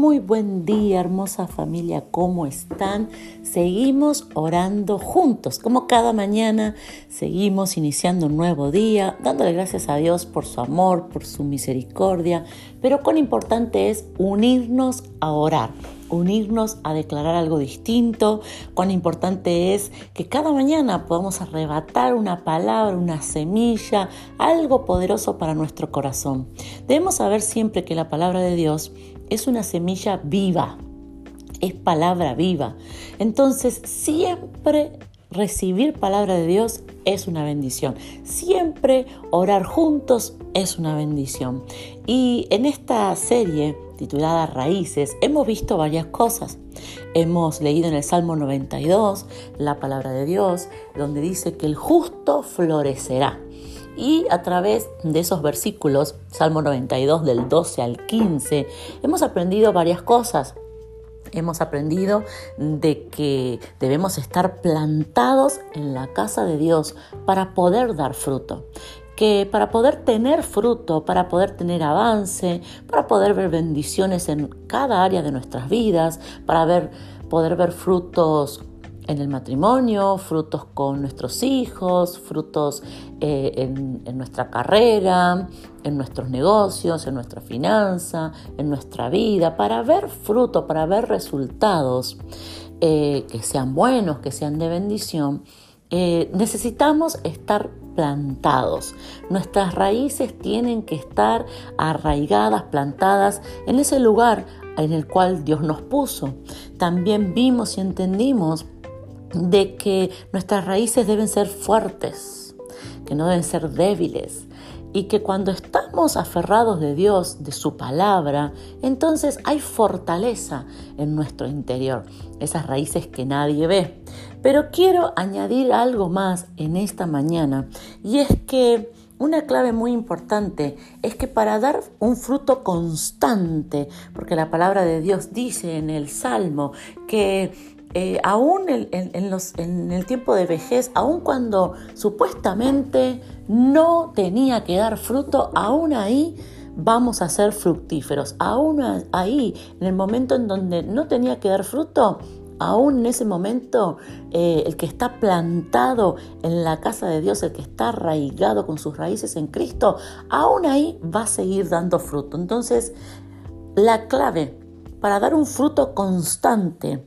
Muy buen día, hermosa familia, ¿cómo están? Seguimos orando juntos, como cada mañana, seguimos iniciando un nuevo día, dándole gracias a Dios por su amor, por su misericordia, pero cuán importante es unirnos a orar unirnos a declarar algo distinto, cuán importante es que cada mañana podamos arrebatar una palabra, una semilla, algo poderoso para nuestro corazón. Debemos saber siempre que la palabra de Dios es una semilla viva, es palabra viva. Entonces siempre recibir palabra de Dios es una bendición. Siempre orar juntos es una bendición. Y en esta serie titulada Raíces hemos visto varias cosas. Hemos leído en el Salmo 92 la palabra de Dios, donde dice que el justo florecerá. Y a través de esos versículos, Salmo 92 del 12 al 15, hemos aprendido varias cosas. Hemos aprendido de que debemos estar plantados en la casa de Dios para poder dar fruto que para poder tener fruto, para poder tener avance, para poder ver bendiciones en cada área de nuestras vidas, para poder ver frutos en el matrimonio, frutos con nuestros hijos, frutos eh, en, nuestra carrera, en nuestros negocios, en nuestra finanza, en nuestra vida, para ver fruto, para ver resultados eh, que sean buenos, que sean de bendición, eh, necesitamos estar plantados. Nuestras raíces tienen que estar arraigadas, plantadas en ese lugar en el cual Dios nos puso. También vimos y entendimos de que nuestras raíces deben ser fuertes, que no deben ser débiles, y que cuando estamos aferrados de Dios, de su palabra, entonces hay fortaleza en nuestro interior, esas raíces que nadie ve. Pero quiero añadir algo más en esta mañana, y es que una clave muy importante es que para dar un fruto constante, porque la palabra de Dios dice en el Salmo que eh, aún en, el tiempo de vejez, aún cuando supuestamente no tenía que dar fruto, aún ahí vamos a ser fructíferos. Aún ahí, en el momento en donde no tenía que dar fruto, aún en ese momento, eh, el que está plantado en la casa de Dios, el que está arraigado con sus raíces en Cristo, aún ahí va a seguir dando fruto. Entonces, la clave para dar un fruto constante,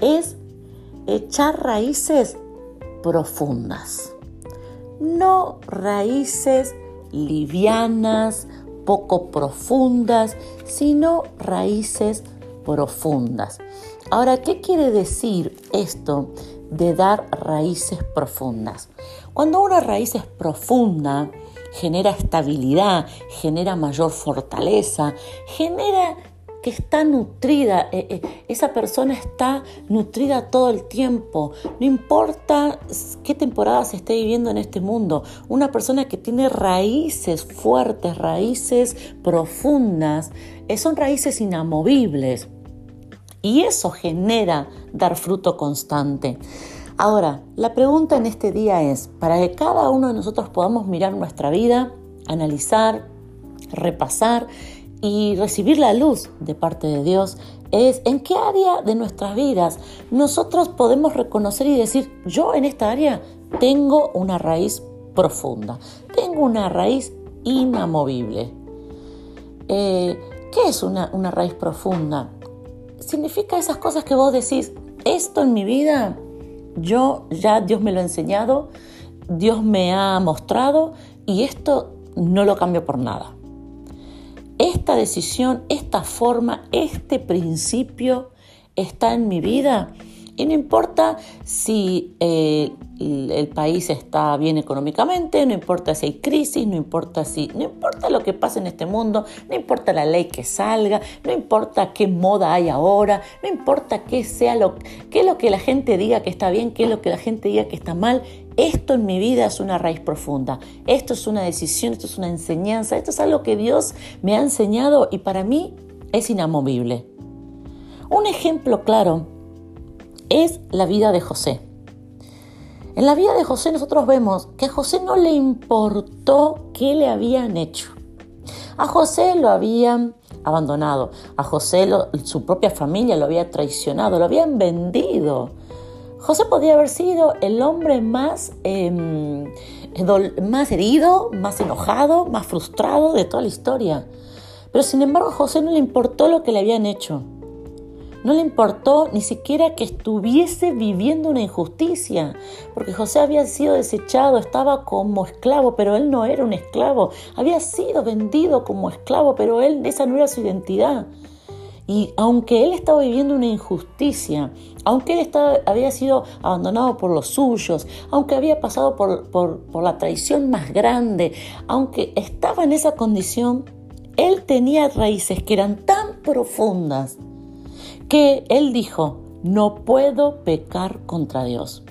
es echar raíces profundas. No raíces livianas, poco profundas, sino raíces profundas. Ahora, ¿qué quiere decir esto de dar raíces profundas? Cuando una raíz es profunda, genera estabilidad, genera mayor fortaleza, genera que está nutrida, eh, eh, esa persona está nutrida todo el tiempo, no importa qué temporada se esté viviendo en este mundo, una persona que tiene raíces fuertes, raíces profundas, eh, son raíces inamovibles y eso genera dar fruto constante. Ahora, la pregunta en este día es, para que cada uno de nosotros podamos mirar nuestra vida, analizar, repasar y recibir la luz de parte de Dios es en qué área de nuestras vidas nosotros podemos reconocer y decir, yo en esta área tengo una raíz profunda, tengo una raíz inamovible. Eh, ¿Qué es una, una raíz profunda? Significa esas cosas que vos decís, esto en mi vida, yo ya Dios me lo ha enseñado, Dios me ha mostrado y esto no lo cambio por nada decisión, esta forma, este principio está en mi vida. Y no importa si eh, el país está bien económicamente, no importa si hay crisis, no importa si, no importa lo que pase en este mundo, no importa la ley que salga, no importa qué moda hay ahora, no importa qué sea lo, qué es lo que la gente diga que está bien, qué es lo que la gente diga que está mal. Esto en mi vida es una raíz profunda. Esto es una decisión, esto es una enseñanza, esto es algo que Dios me ha enseñado y para mí es inamovible. Un ejemplo claro es la vida de José. En la vida de José nosotros vemos que a José no le importó qué le habían hecho. A José lo habían abandonado. A José su propia familia lo había traicionado, lo habían vendido. José podía haber sido el hombre más, em, más herido, más enojado, más frustrado de toda la historia. Pero sin embargo a José no le importó lo que le habían hecho. No le importó ni siquiera que estuviese viviendo una injusticia, porque José había sido desechado, estaba como esclavo, pero él no era un esclavo. Había sido vendido como esclavo, pero él esa no era su identidad. Y aunque él estaba viviendo una injusticia, aunque él estaba, había sido abandonado por los suyos, aunque había pasado por, por la traición más grande, aunque estaba en esa condición, él tenía raíces que eran tan profundas que él dijo, no puedo pecar contra Dios.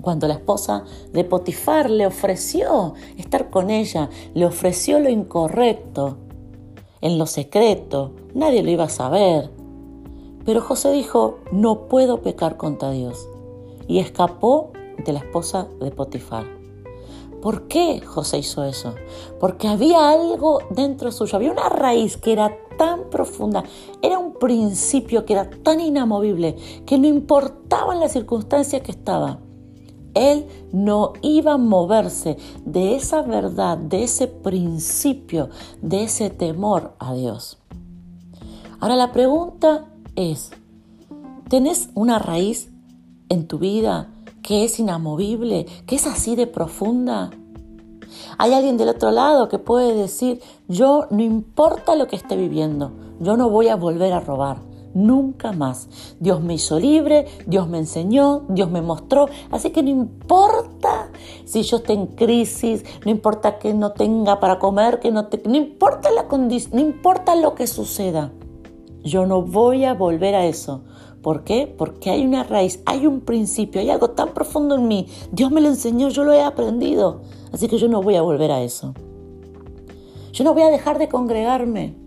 Cuando la esposa de Potifar le ofreció estar con ella, le ofreció lo incorrecto, en lo secreto, nadie lo iba a saber. Pero José dijo, no puedo pecar contra Dios. Y escapó de la esposa de Potifar. ¿Por qué José hizo eso? Porque había algo dentro suyo, había una raíz que era tan profunda, era un principio que era tan inamovible que no importaba en la circunstancia que estaba. Él no iba a moverse de esa verdad, de ese principio, de ese temor a Dios. Ahora la pregunta es, ¿tenés una raíz en tu vida que es inamovible, que es así de profunda? Hay alguien del otro lado que puede decir, yo no importa lo que esté viviendo, yo no voy a volver a robar. Nunca más. Dios me hizo libre, Dios me enseñó, Dios me mostró. Así que no importa si yo esté en crisis, no importa que no tenga para comer, que no, no importa la condición, no importa lo que suceda. Yo no voy a volver a eso. ¿Por qué? Porque hay una raíz, hay un principio, hay algo tan profundo en mí. Dios me lo enseñó, yo lo he aprendido. Así que yo no voy a volver a eso. Yo no voy a dejar de congregarme.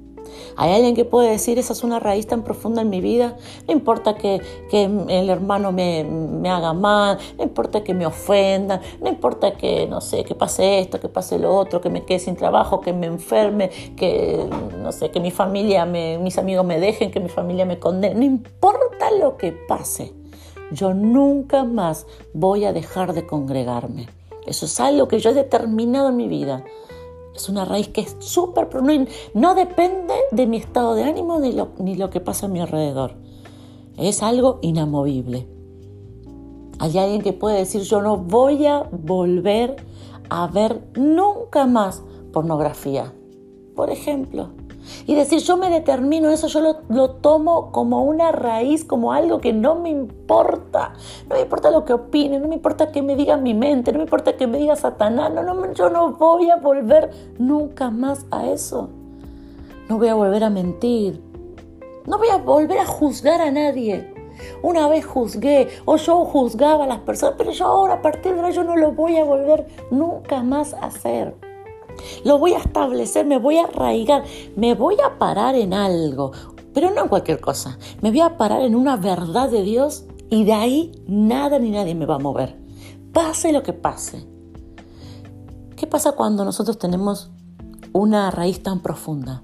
Hay alguien que puede decir, esa es una raíz tan profunda en mi vida, no importa que, el hermano me, me, haga mal, no importa que me ofenda, no importa que, no sé, que pase esto, que pase lo otro, que me quede sin trabajo, que me enferme, que, no sé, que mi familia, mis amigos me dejen, que mi familia me condene, no importa lo que pase, yo nunca más voy a dejar de congregarme. Eso es algo que yo he determinado en mi vida. Es una raíz que es súper, no, no depende de mi estado de ánimo ni lo, ni lo que pasa a mi alrededor. Es algo inamovible. Hay alguien que puede decir, yo no voy a volver a ver nunca más pornografía. Por ejemplo, y decir, yo me determino eso, yo lo, tomo como una raíz, como algo que no me importa. No me importa lo que opine, no me importa que me diga mi mente, no me importa que me diga Satanás. No, no, yo no voy a volver nunca más a eso. No voy a volver a mentir. No voy a volver a juzgar a nadie. Una vez juzgué o yo juzgaba a las personas, pero yo ahora a partir de ahora yo no lo voy a volver nunca más a hacer. Lo voy a establecer, me voy a arraigar, me voy a parar en algo, pero no en cualquier cosa. Me voy a parar en una verdad de Dios y de ahí nada ni nadie me va a mover. Pase lo que pase. ¿Qué pasa cuando nosotros tenemos una raíz tan profunda?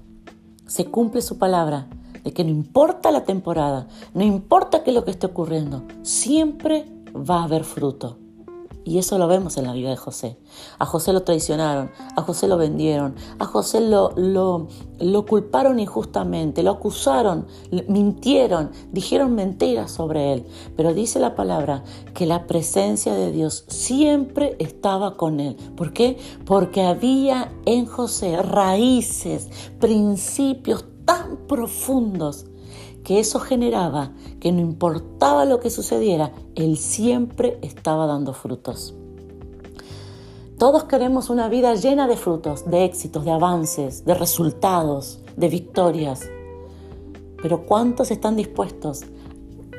Se cumple su palabra de que no importa la temporada, no importa qué es lo que esté ocurriendo, siempre va a haber fruto. Y eso lo vemos en la vida de José. A José lo traicionaron, a José lo vendieron, a José lo, lo, lo culparon injustamente, lo acusaron, mintieron, dijeron mentiras sobre él. Pero dice la palabra que la presencia de Dios siempre estaba con él. ¿Por qué? Porque había en José raíces, principios tan profundos que eso generaba que no importaba lo que sucediera, Él siempre estaba dando frutos. Todos queremos una vida llena de frutos, de éxitos, de avances, de resultados, de victorias. Pero ¿cuántos están dispuestos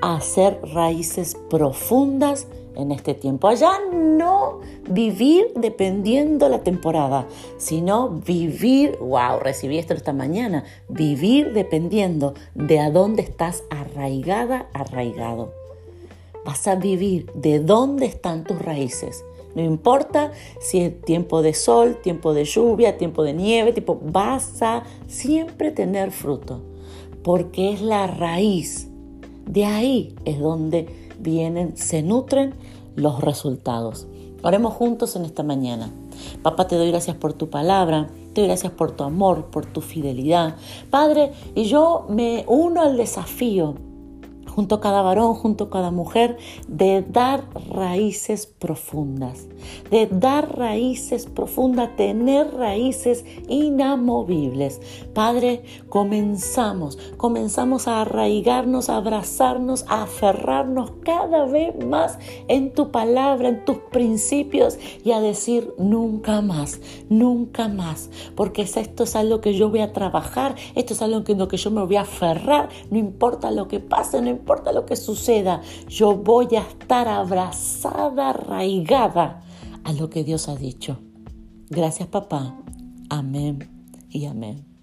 a hacer raíces profundas en este tiempo. Allá no vivir dependiendo la temporada, sino vivir, wow, recibí esto esta mañana, vivir dependiendo de a dónde estás arraigada, arraigado. Vas a vivir de dónde están tus raíces, No importa si es tiempo de sol, tiempo de lluvia, tiempo de nieve, tipo, vas a siempre tener fruto, porque es la raíz. De ahí es donde vienen, se nutren los resultados. Oremos juntos en esta mañana. Papá, te doy gracias por tu palabra, te doy gracias por tu amor, por tu fidelidad. Padre, y yo me uno al desafío junto a cada varón, junto a cada mujer, de dar raíces profundas, de dar raíces profundas, tener raíces inamovibles. Padre, comenzamos, comenzamos a arraigarnos, a abrazarnos, a aferrarnos cada vez más en tu palabra, en tus principios y a decir nunca más, nunca más, porque esto es algo que yo voy a trabajar, esto es algo en lo que yo me voy a aferrar, no importa lo que pase, no importa importa lo que suceda, yo voy a estar abrazada, arraigada a lo que Dios ha dicho. Gracias papá. Amén y amén.